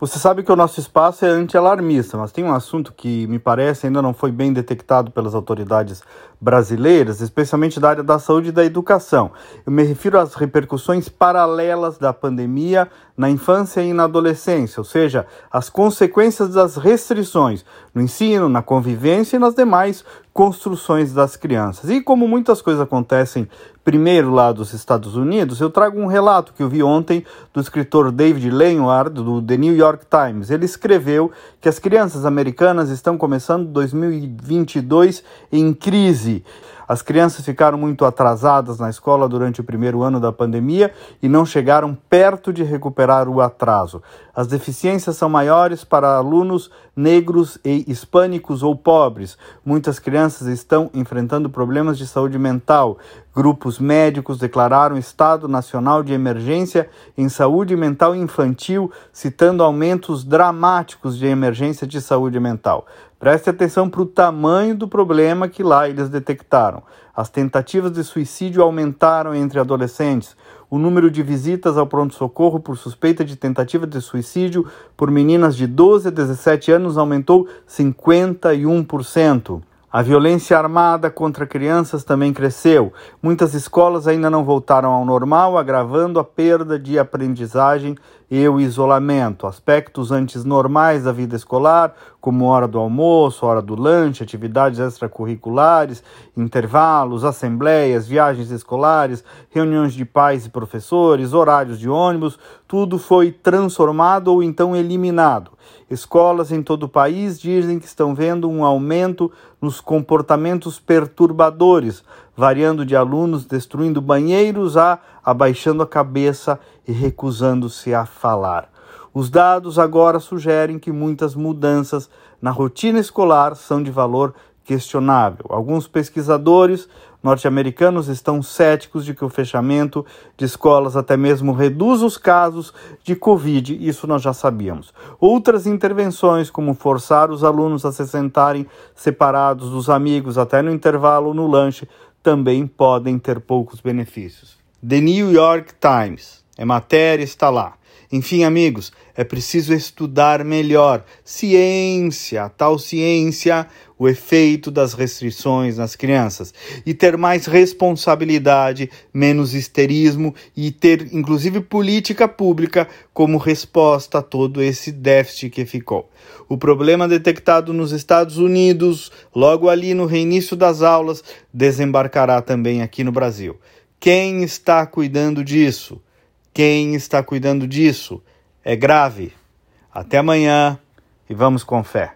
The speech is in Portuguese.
Você sabe que o nosso espaço é anti-alarmista, mas tem um assunto que me parece ainda não foi bem detectado pelas autoridades brasileiras, especialmente da área da saúde e da educação. Eu me refiro às repercussões paralelas da pandemia na infância e na adolescência, ou seja, as consequências das restrições no ensino, na convivência e nas demais construções das crianças. E como muitas coisas acontecem primeiro lá dos Estados Unidos, eu trago um relato que eu vi ontem do escritor David Leinward, do The New York Times. Ele escreveu que as crianças americanas estão começando 2022 em crise. As crianças ficaram muito atrasadas na escola durante o primeiro ano da pandemia e não chegaram perto de recuperar o atraso. As deficiências são maiores para alunos negros e hispânicos ou pobres. Muitas crianças estão enfrentando problemas de saúde mental. Grupos médicos declararam estado nacional de emergência em saúde mental infantil, citando aumentos dramáticos de emergência de saúde mental. Preste atenção para o tamanho do problema que lá eles detectaram. As tentativas de suicídio aumentaram entre adolescentes. O número de visitas ao pronto-socorro por suspeita de tentativa de suicídio por meninas de 12 a 17 anos aumentou 51%. A violência armada contra crianças também cresceu. Muitas escolas ainda não voltaram ao normal, agravando a perda de aprendizagem e o isolamento. Aspectos antes normais da vida escolar, como hora do almoço, hora do lanche, atividades extracurriculares, intervalos, assembleias, viagens escolares, reuniões de pais e professores, horários de ônibus, tudo foi transformado ou então eliminado. Escolas em todo o país dizem que estão vendo um aumento nos comportamentos perturbadores, variando de alunos destruindo banheiros a abaixando a cabeça e recusando-se a falar. Os dados agora sugerem que muitas mudanças na rotina escolar são de valor questionável. Alguns pesquisadores norte-americanos estão céticos de que o fechamento de escolas até mesmo reduz os casos de Covid, isso nós já sabíamos. Outras intervenções, como forçar os alunos a se sentarem separados dos amigos até no intervalo no lanche, também podem ter poucos benefícios. The New York Times, é matéria, está lá. Enfim, amigos, é preciso estudar melhor ciência, tal ciência, o efeito das restrições nas crianças e ter mais responsabilidade, menos histerismo e ter inclusive política pública como resposta a todo esse déficit que ficou. O problema detectado nos Estados Unidos, logo ali no reinício das aulas, desembarcará também aqui no Brasil. Quem está cuidando disso? Quem está cuidando disso? É grave. Até amanhã e vamos com fé.